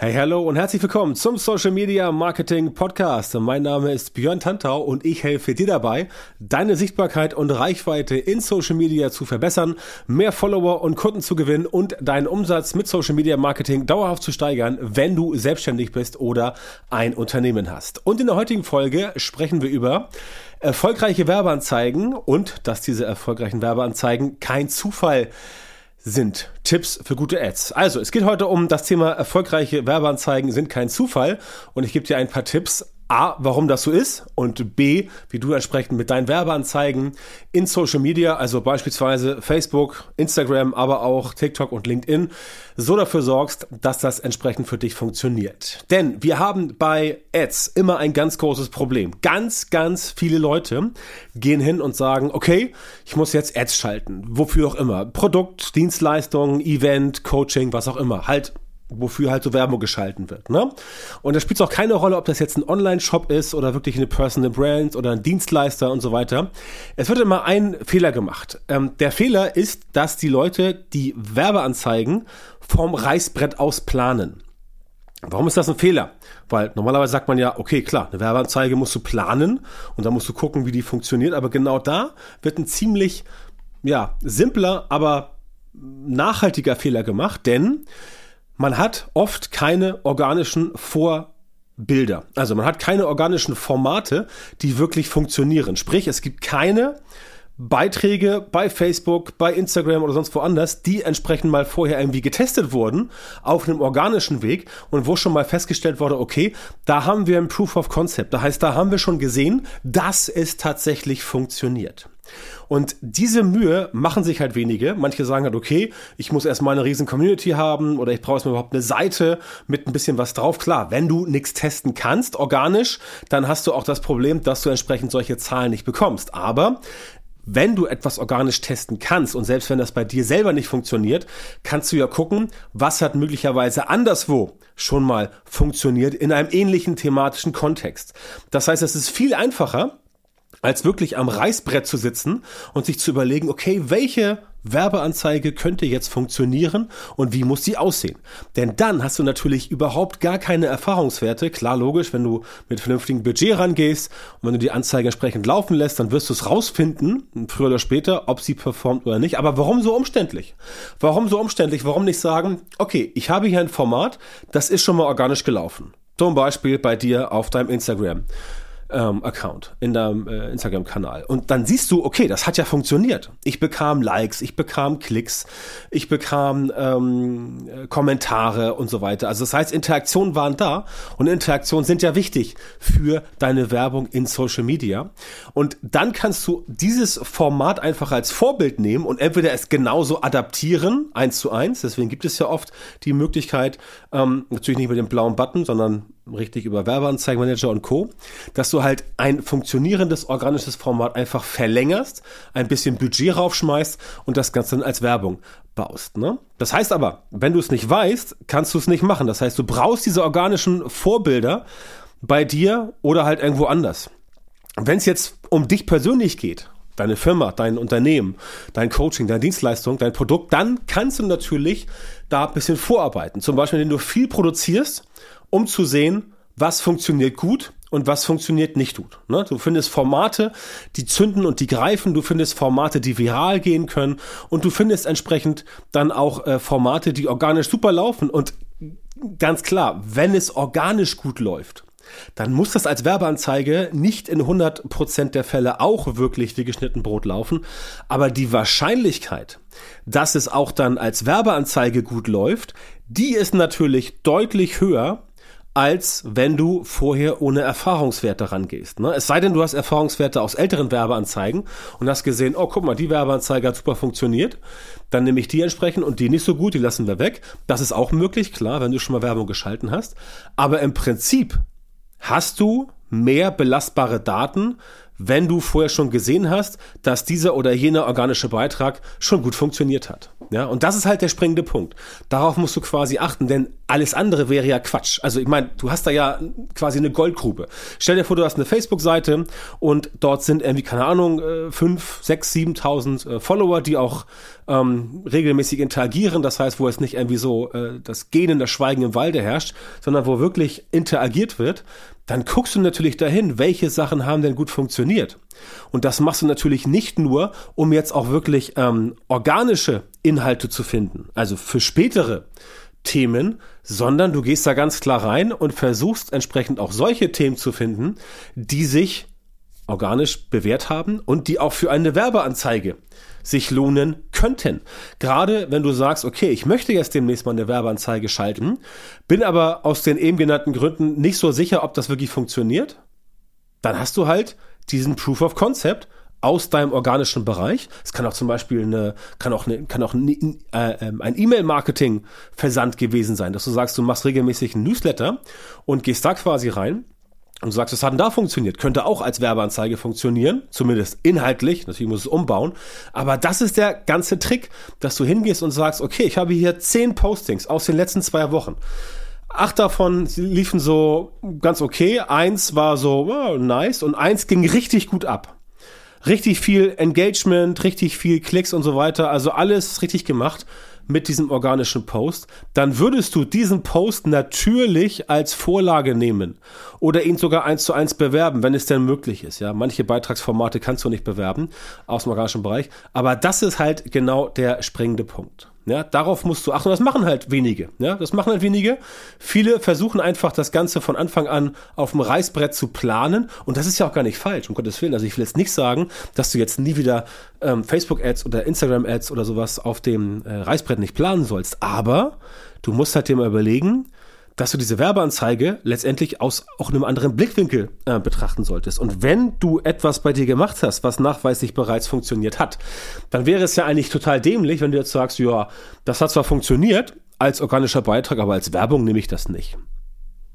Hey, hallo und herzlich willkommen zum Social Media Marketing Podcast. Mein Name ist Björn Tantau und ich helfe dir dabei, deine Sichtbarkeit und Reichweite in Social Media zu verbessern, mehr Follower und Kunden zu gewinnen und deinen Umsatz mit Social Media Marketing dauerhaft zu steigern, wenn du selbstständig bist oder ein Unternehmen hast. Und in der heutigen Folge sprechen wir über erfolgreiche Werbeanzeigen und dass diese erfolgreichen Werbeanzeigen kein Zufall sind Tipps für gute Ads. Also, es geht heute um das Thema erfolgreiche Werbeanzeigen sind kein Zufall und ich gebe dir ein paar Tipps, A, warum das so ist und B, wie du entsprechend mit deinen Werbeanzeigen in Social Media, also beispielsweise Facebook, Instagram, aber auch TikTok und LinkedIn, so dafür sorgst, dass das entsprechend für dich funktioniert. Denn wir haben bei Ads immer ein ganz großes Problem. Ganz, ganz viele Leute gehen hin und sagen, okay, ich muss jetzt Ads schalten. Wofür auch immer. Produkt, Dienstleistung, Event, Coaching, was auch immer. Halt wofür halt so Werbung geschalten wird. Ne? Und da spielt es auch keine Rolle, ob das jetzt ein Online-Shop ist oder wirklich eine Personal Brand oder ein Dienstleister und so weiter. Es wird immer ein Fehler gemacht. Ähm, der Fehler ist, dass die Leute die Werbeanzeigen vom Reißbrett aus planen. Warum ist das ein Fehler? Weil normalerweise sagt man ja, okay, klar, eine Werbeanzeige musst du planen und dann musst du gucken, wie die funktioniert. Aber genau da wird ein ziemlich, ja, simpler, aber nachhaltiger Fehler gemacht, denn man hat oft keine organischen Vorbilder. Also man hat keine organischen Formate, die wirklich funktionieren. Sprich, es gibt keine Beiträge bei Facebook, bei Instagram oder sonst woanders, die entsprechend mal vorher irgendwie getestet wurden auf einem organischen Weg und wo schon mal festgestellt wurde, okay, da haben wir ein Proof of Concept. Das heißt, da haben wir schon gesehen, dass es tatsächlich funktioniert. Und diese Mühe machen sich halt wenige. Manche sagen halt, okay, ich muss erstmal eine riesen Community haben oder ich brauche erstmal überhaupt eine Seite mit ein bisschen was drauf. Klar, wenn du nichts testen kannst, organisch, dann hast du auch das Problem, dass du entsprechend solche Zahlen nicht bekommst. Aber wenn du etwas organisch testen kannst und selbst wenn das bei dir selber nicht funktioniert, kannst du ja gucken, was hat möglicherweise anderswo schon mal funktioniert in einem ähnlichen thematischen Kontext. Das heißt, es ist viel einfacher, als wirklich am Reißbrett zu sitzen und sich zu überlegen, okay, welche Werbeanzeige könnte jetzt funktionieren und wie muss sie aussehen? Denn dann hast du natürlich überhaupt gar keine Erfahrungswerte. Klar, logisch, wenn du mit vernünftigem Budget rangehst und wenn du die Anzeige entsprechend laufen lässt, dann wirst du es rausfinden, früher oder später, ob sie performt oder nicht. Aber warum so umständlich? Warum so umständlich? Warum nicht sagen, okay, ich habe hier ein Format, das ist schon mal organisch gelaufen. Zum Beispiel bei dir auf deinem Instagram ähm, Account, in deinem äh, Instagram-Kanal. Und dann siehst du, okay, das hat ja funktioniert. Ich bekam Likes, ich bekam Klicks, ich bekam ähm, Kommentare und so weiter. Also das heißt, Interaktionen waren da und Interaktionen sind ja wichtig für deine Werbung in Social Media. Und dann kannst du dieses Format einfach als Vorbild nehmen und entweder es genauso adaptieren, eins zu eins. Deswegen gibt es ja oft die Möglichkeit, ähm, natürlich nicht mit dem blauen Button, sondern richtig über Werbeanzeigenmanager und Co., dass du halt ein funktionierendes organisches Format einfach verlängerst, ein bisschen Budget raufschmeißt und das Ganze dann als Werbung baust. Ne? Das heißt aber, wenn du es nicht weißt, kannst du es nicht machen. Das heißt, du brauchst diese organischen Vorbilder bei dir oder halt irgendwo anders. Wenn es jetzt um dich persönlich geht deine Firma, dein Unternehmen, dein Coaching, deine Dienstleistung, dein Produkt, dann kannst du natürlich da ein bisschen vorarbeiten. Zum Beispiel, wenn du viel produzierst um zu sehen, was funktioniert gut und was funktioniert nicht gut. Ne? Du findest Formate, die zünden und die greifen, du findest Formate, die viral gehen können und du findest entsprechend dann auch äh, Formate, die organisch super laufen und ganz klar, wenn es organisch gut läuft, dann muss das als Werbeanzeige nicht in 100% der Fälle auch wirklich wie geschnitten Brot laufen, aber die Wahrscheinlichkeit, dass es auch dann als Werbeanzeige gut läuft, die ist natürlich deutlich höher, als wenn du vorher ohne Erfahrungswerte rangehst. Ne? Es sei denn, du hast Erfahrungswerte aus älteren Werbeanzeigen und hast gesehen, oh, guck mal, die Werbeanzeige hat super funktioniert. Dann nehme ich die entsprechend und die nicht so gut, die lassen wir weg. Das ist auch möglich, klar, wenn du schon mal Werbung geschalten hast. Aber im Prinzip hast du mehr belastbare Daten, wenn du vorher schon gesehen hast, dass dieser oder jener organische Beitrag schon gut funktioniert hat. Ja, und das ist halt der springende Punkt. Darauf musst du quasi achten, denn alles andere wäre ja Quatsch. Also ich meine, du hast da ja quasi eine Goldgrube. Stell dir vor, du hast eine Facebook-Seite und dort sind irgendwie, keine Ahnung, äh, fünf, sechs, siebentausend äh, Follower, die auch ähm, regelmäßig interagieren. Das heißt, wo es nicht irgendwie so äh, das Gehen, das Schweigen im Walde herrscht, sondern wo wirklich interagiert wird dann guckst du natürlich dahin, welche Sachen haben denn gut funktioniert. Und das machst du natürlich nicht nur, um jetzt auch wirklich ähm, organische Inhalte zu finden, also für spätere Themen, sondern du gehst da ganz klar rein und versuchst entsprechend auch solche Themen zu finden, die sich organisch bewährt haben und die auch für eine Werbeanzeige sich lohnen könnten. Gerade wenn du sagst, okay, ich möchte jetzt demnächst mal eine Werbeanzeige schalten, bin aber aus den eben genannten Gründen nicht so sicher, ob das wirklich funktioniert, dann hast du halt diesen Proof of Concept aus deinem organischen Bereich. Es kann auch zum Beispiel eine, kann auch eine, kann auch ein, äh, ähm, ein E-Mail-Marketing-Versand gewesen sein, dass du sagst, du machst regelmäßig einen Newsletter und gehst da quasi rein und du sagst, das hat denn da funktioniert, könnte auch als Werbeanzeige funktionieren, zumindest inhaltlich, natürlich muss es umbauen, aber das ist der ganze Trick, dass du hingehst und sagst, okay, ich habe hier zehn Postings aus den letzten zwei Wochen. Acht davon liefen so ganz okay, eins war so oh, nice und eins ging richtig gut ab. Richtig viel Engagement, richtig viel Klicks und so weiter, also alles richtig gemacht mit diesem organischen Post, dann würdest du diesen Post natürlich als Vorlage nehmen oder ihn sogar eins zu eins bewerben, wenn es denn möglich ist. Ja, manche Beitragsformate kannst du nicht bewerben aus dem organischen Bereich, aber das ist halt genau der springende Punkt. Ja, darauf musst du achten. Das machen halt wenige. Ja, das machen halt wenige. Viele versuchen einfach das Ganze von Anfang an auf dem Reißbrett zu planen. Und das ist ja auch gar nicht falsch, um Gottes Willen. Also ich will jetzt nicht sagen, dass du jetzt nie wieder ähm, Facebook-Ads oder Instagram-Ads oder sowas auf dem äh, Reißbrett nicht planen sollst. Aber du musst halt dir mal überlegen, dass du diese Werbeanzeige letztendlich aus auch einem anderen Blickwinkel äh, betrachten solltest. Und wenn du etwas bei dir gemacht hast, was nachweislich bereits funktioniert hat, dann wäre es ja eigentlich total dämlich, wenn du jetzt sagst, ja, das hat zwar funktioniert als organischer Beitrag, aber als Werbung nehme ich das nicht.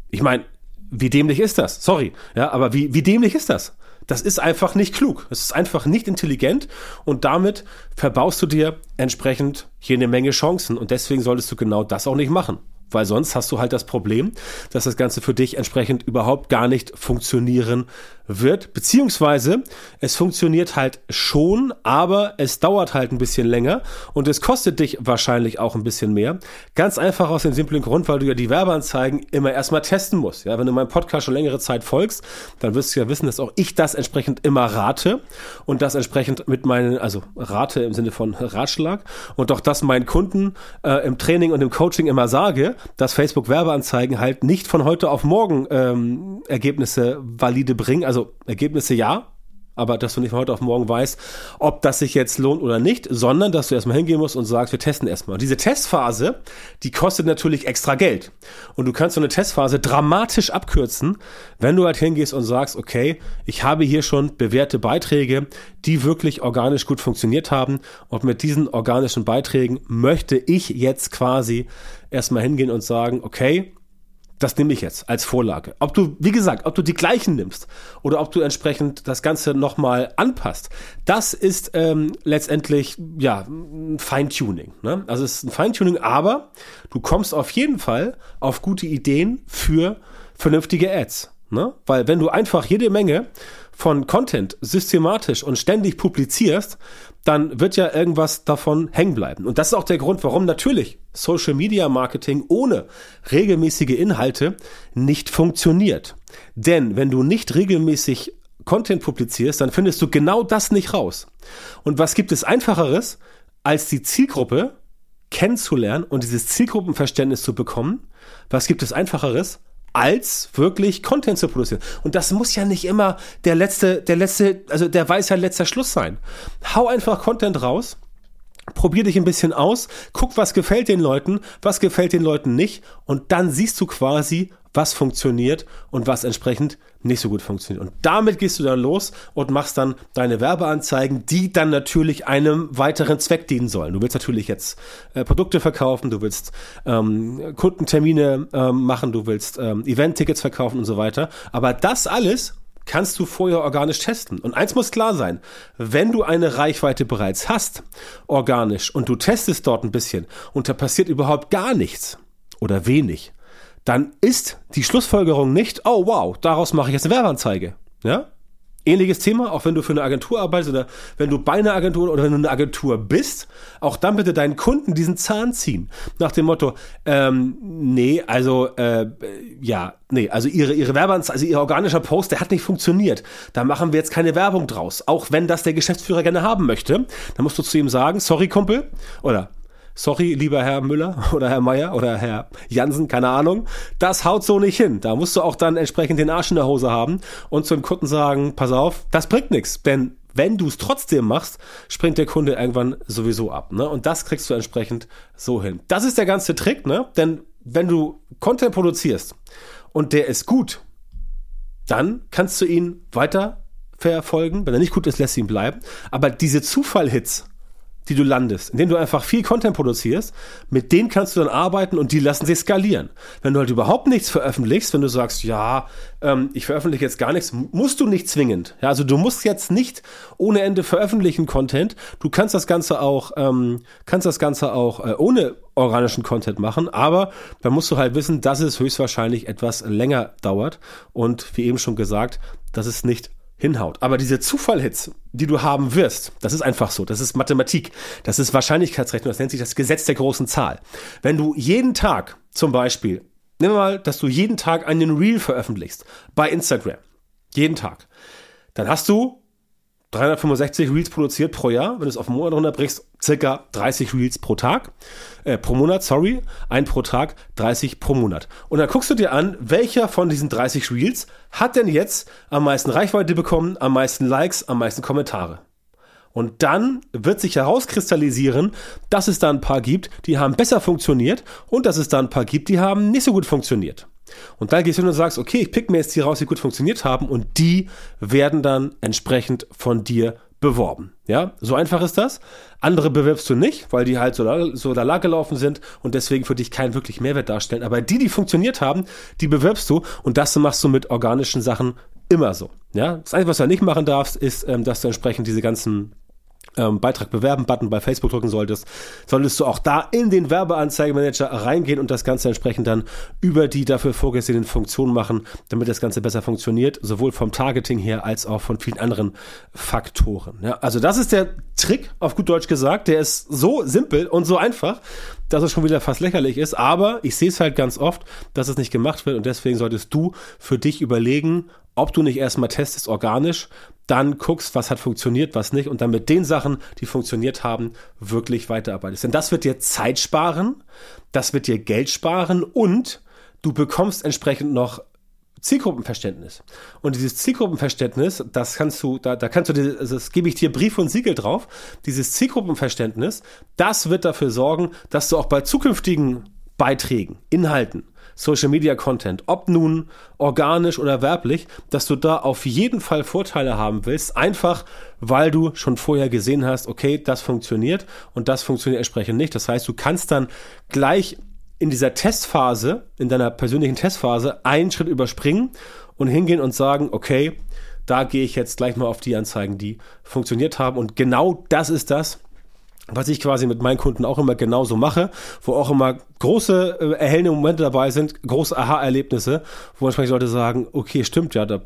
Ich meine, wie dämlich ist das? Sorry, ja, aber wie, wie dämlich ist das? Das ist einfach nicht klug. Es ist einfach nicht intelligent und damit verbaust du dir entsprechend hier eine Menge Chancen und deswegen solltest du genau das auch nicht machen weil sonst hast du halt das Problem, dass das Ganze für dich entsprechend überhaupt gar nicht funktionieren wird, beziehungsweise es funktioniert halt schon, aber es dauert halt ein bisschen länger und es kostet dich wahrscheinlich auch ein bisschen mehr. Ganz einfach aus dem simplen Grund, weil du ja die Werbeanzeigen immer erstmal testen musst. Ja, wenn du meinem Podcast schon längere Zeit folgst, dann wirst du ja wissen, dass auch ich das entsprechend immer rate und das entsprechend mit meinen, also rate im Sinne von Ratschlag und auch das meinen Kunden äh, im Training und im Coaching immer sage, dass Facebook Werbeanzeigen halt nicht von heute auf morgen ähm, Ergebnisse valide bringen. Also Ergebnisse ja, aber dass du nicht von heute auf morgen weißt, ob das sich jetzt lohnt oder nicht, sondern dass du erstmal hingehen musst und sagst, wir testen erstmal. Und diese Testphase, die kostet natürlich extra Geld. Und du kannst so eine Testphase dramatisch abkürzen, wenn du halt hingehst und sagst, okay, ich habe hier schon bewährte Beiträge, die wirklich organisch gut funktioniert haben. Und mit diesen organischen Beiträgen möchte ich jetzt quasi erstmal hingehen und sagen, okay, das nehme ich jetzt als Vorlage. Ob du, wie gesagt, ob du die gleichen nimmst oder ob du entsprechend das Ganze nochmal anpasst, das ist ähm, letztendlich ja ein Feintuning. Ne? Also es ist ein Feintuning, aber du kommst auf jeden Fall auf gute Ideen für vernünftige Ads. Ne? Weil wenn du einfach jede Menge von Content systematisch und ständig publizierst, dann wird ja irgendwas davon hängen bleiben. Und das ist auch der Grund, warum natürlich Social Media Marketing ohne regelmäßige Inhalte nicht funktioniert. Denn wenn du nicht regelmäßig Content publizierst, dann findest du genau das nicht raus. Und was gibt es einfacheres, als die Zielgruppe kennenzulernen und dieses Zielgruppenverständnis zu bekommen? Was gibt es einfacheres, als wirklich Content zu produzieren. Und das muss ja nicht immer der letzte, der letzte, also der Weisheit letzter Schluss sein. Hau einfach Content raus. Probier dich ein bisschen aus, guck, was gefällt den Leuten, was gefällt den Leuten nicht und dann siehst du quasi, was funktioniert und was entsprechend nicht so gut funktioniert. Und damit gehst du dann los und machst dann deine Werbeanzeigen, die dann natürlich einem weiteren Zweck dienen sollen. Du willst natürlich jetzt äh, Produkte verkaufen, du willst ähm, Kundentermine ähm, machen, du willst ähm, Event-Tickets verkaufen und so weiter. Aber das alles kannst du vorher organisch testen. Und eins muss klar sein, wenn du eine Reichweite bereits hast, organisch, und du testest dort ein bisschen und da passiert überhaupt gar nichts oder wenig, dann ist die Schlussfolgerung nicht, oh wow, daraus mache ich jetzt eine Werbeanzeige. Ja? Ähnliches Thema, auch wenn du für eine Agentur arbeitest oder wenn du bei einer Agentur oder wenn du eine Agentur bist, auch dann bitte deinen Kunden diesen Zahn ziehen. Nach dem Motto, ähm, nee, also äh, ja, nee, also ihre, ihre Werbeanzeige, also ihr organischer Post, der hat nicht funktioniert. Da machen wir jetzt keine Werbung draus. Auch wenn das der Geschäftsführer gerne haben möchte, dann musst du zu ihm sagen, sorry Kumpel, oder sorry, lieber Herr Müller oder Herr Meier oder Herr Jansen, keine Ahnung, das haut so nicht hin. Da musst du auch dann entsprechend den Arsch in der Hose haben und zum Kunden sagen, pass auf, das bringt nichts, denn wenn du es trotzdem machst, springt der Kunde irgendwann sowieso ab. Ne? Und das kriegst du entsprechend so hin. Das ist der ganze Trick, ne? Denn wenn du Content produzierst und der ist gut, dann kannst du ihn weiter verfolgen. Wenn er nicht gut ist, lässt ihn bleiben. Aber diese Zufallhits, die du landest, indem du einfach viel Content produzierst, mit denen kannst du dann arbeiten und die lassen sich skalieren. Wenn du halt überhaupt nichts veröffentlichst, wenn du sagst, ja, ähm, ich veröffentliche jetzt gar nichts, musst du nicht zwingend. Ja, also du musst jetzt nicht ohne Ende veröffentlichen Content. Du kannst das Ganze auch, ähm, kannst das Ganze auch äh, ohne organischen Content machen, aber dann musst du halt wissen, dass es höchstwahrscheinlich etwas länger dauert und wie eben schon gesagt, dass es nicht hinhaut. Aber diese Zufallhits, die du haben wirst, das ist einfach so. Das ist Mathematik. Das ist Wahrscheinlichkeitsrechnung. Das nennt sich das Gesetz der großen Zahl. Wenn du jeden Tag zum Beispiel, wir mal, dass du jeden Tag einen Reel veröffentlichst bei Instagram. Jeden Tag. Dann hast du 365 Reels produziert pro Jahr. Wenn du es auf einen Monat runterbrichst, circa 30 Reels pro Tag, äh, pro Monat, sorry, ein pro Tag, 30 pro Monat. Und dann guckst du dir an, welcher von diesen 30 Reels hat denn jetzt am meisten Reichweite bekommen, am meisten Likes, am meisten Kommentare. Und dann wird sich herauskristallisieren, dass es da ein paar gibt, die haben besser funktioniert und dass es da ein paar gibt, die haben nicht so gut funktioniert. Und dann gehst du hin und sagst, okay, ich pick mir jetzt die raus, die gut funktioniert haben und die werden dann entsprechend von dir beworben. Ja, so einfach ist das. Andere bewirbst du nicht, weil die halt so, so da gelaufen sind und deswegen für dich keinen wirklich Mehrwert darstellen. Aber die, die funktioniert haben, die bewirbst du und das machst du mit organischen Sachen immer so. Ja, das Einzige, was du nicht machen darfst, ist, ähm, dass du entsprechend diese ganzen ähm, Beitrag bewerben Button bei Facebook drücken solltest, solltest du auch da in den Werbeanzeigemanager reingehen und das Ganze entsprechend dann über die dafür vorgesehenen Funktionen machen, damit das Ganze besser funktioniert, sowohl vom Targeting her als auch von vielen anderen Faktoren. Ja, also das ist der Trick, auf gut Deutsch gesagt, der ist so simpel und so einfach, dass es schon wieder fast lächerlich ist, aber ich sehe es halt ganz oft, dass es nicht gemacht wird und deswegen solltest du für dich überlegen, ob du nicht erstmal testest organisch, dann guckst, was hat funktioniert, was nicht und dann mit den Sachen, die funktioniert haben, wirklich weiterarbeitest. Denn das wird dir Zeit sparen, das wird dir Geld sparen und du bekommst entsprechend noch Zielgruppenverständnis. Und dieses Zielgruppenverständnis, das kannst du, da, da kannst du, also das gebe ich dir Brief und Siegel drauf. Dieses Zielgruppenverständnis, das wird dafür sorgen, dass du auch bei zukünftigen Beiträgen, Inhalten, Social Media Content, ob nun organisch oder werblich, dass du da auf jeden Fall Vorteile haben willst, einfach weil du schon vorher gesehen hast, okay, das funktioniert und das funktioniert entsprechend nicht. Das heißt, du kannst dann gleich in dieser Testphase, in deiner persönlichen Testphase, einen Schritt überspringen und hingehen und sagen, okay, da gehe ich jetzt gleich mal auf die Anzeigen, die funktioniert haben. Und genau das ist das, was ich quasi mit meinen Kunden auch immer genauso mache, wo auch immer große äh, erhellende Momente dabei sind, große Aha-Erlebnisse, wo entsprechend Leute sagen, okay, stimmt, ja, da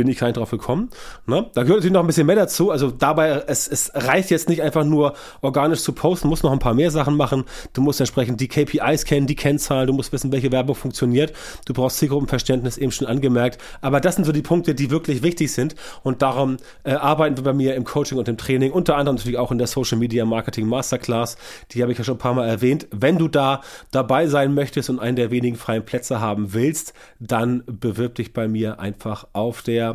bin ich gar nicht drauf gekommen. Ne? Da gehört natürlich noch ein bisschen mehr dazu. Also dabei, es, es reicht jetzt nicht einfach nur organisch zu posten, musst noch ein paar mehr Sachen machen. Du musst entsprechend die KPIs kennen, die Kennzahlen, du musst wissen, welche Werbung funktioniert. Du brauchst Zielgruppenverständnis, eben schon angemerkt. Aber das sind so die Punkte, die wirklich wichtig sind. Und darum äh, arbeiten wir bei mir im Coaching und im Training, unter anderem natürlich auch in der Social Media Marketing Masterclass. Die habe ich ja schon ein paar Mal erwähnt. Wenn du da dabei sein möchtest und einen der wenigen freien Plätze haben willst, dann bewirb dich bei mir einfach auf der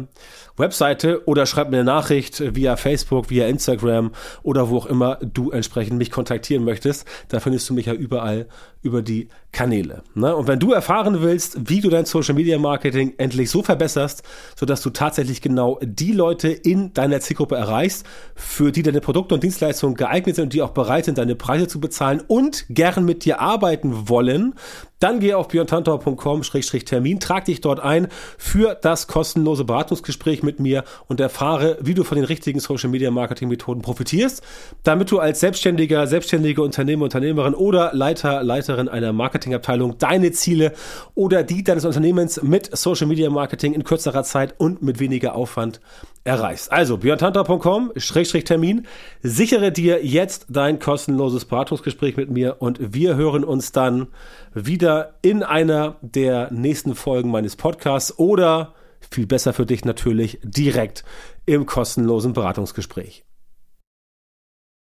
Webseite oder schreib mir eine Nachricht via Facebook, via Instagram oder wo auch immer du entsprechend mich kontaktieren möchtest. Da findest du mich ja überall über die Kanäle. Ne? Und wenn du erfahren willst, wie du dein Social Media Marketing endlich so verbesserst, sodass du tatsächlich genau die Leute in deiner Zielgruppe erreichst, für die deine Produkte und Dienstleistungen geeignet sind und die auch bereit sind, deine Preise zu bezahlen und gern mit dir arbeiten wollen, dann geh auf björntantor.com-termin, trag dich dort ein für das kostenlose Beratungsgespräch mit mir und erfahre, wie du von den richtigen Social Media Marketing Methoden profitierst, damit du als Selbstständiger, selbstständige Unternehmer, Unternehmerin oder Leiter, Leiterin einer Marketingabteilung deine Ziele oder die deines Unternehmens mit Social Media Marketing in kürzerer Zeit und mit weniger Aufwand erreichst. Also björntanter.com-termin, sichere dir jetzt dein kostenloses Beratungsgespräch mit mir und wir hören uns dann wieder in einer der nächsten Folgen meines Podcasts oder viel besser für dich natürlich direkt im kostenlosen Beratungsgespräch.